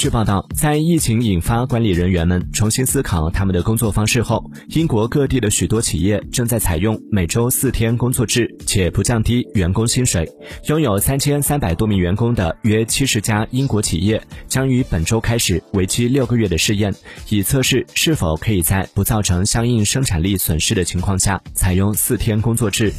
据报道在疫情引发管理人员们重新思考他们的工作方式后英国各地的许多企业正在采用每周四天工作制且不降低员工薪水。拥有三千三百多名员工的约七十家英国企业将于本周开始为期六个月的试验以测试是否可以在不造成相应生产力损失的情况下采用四天工作制。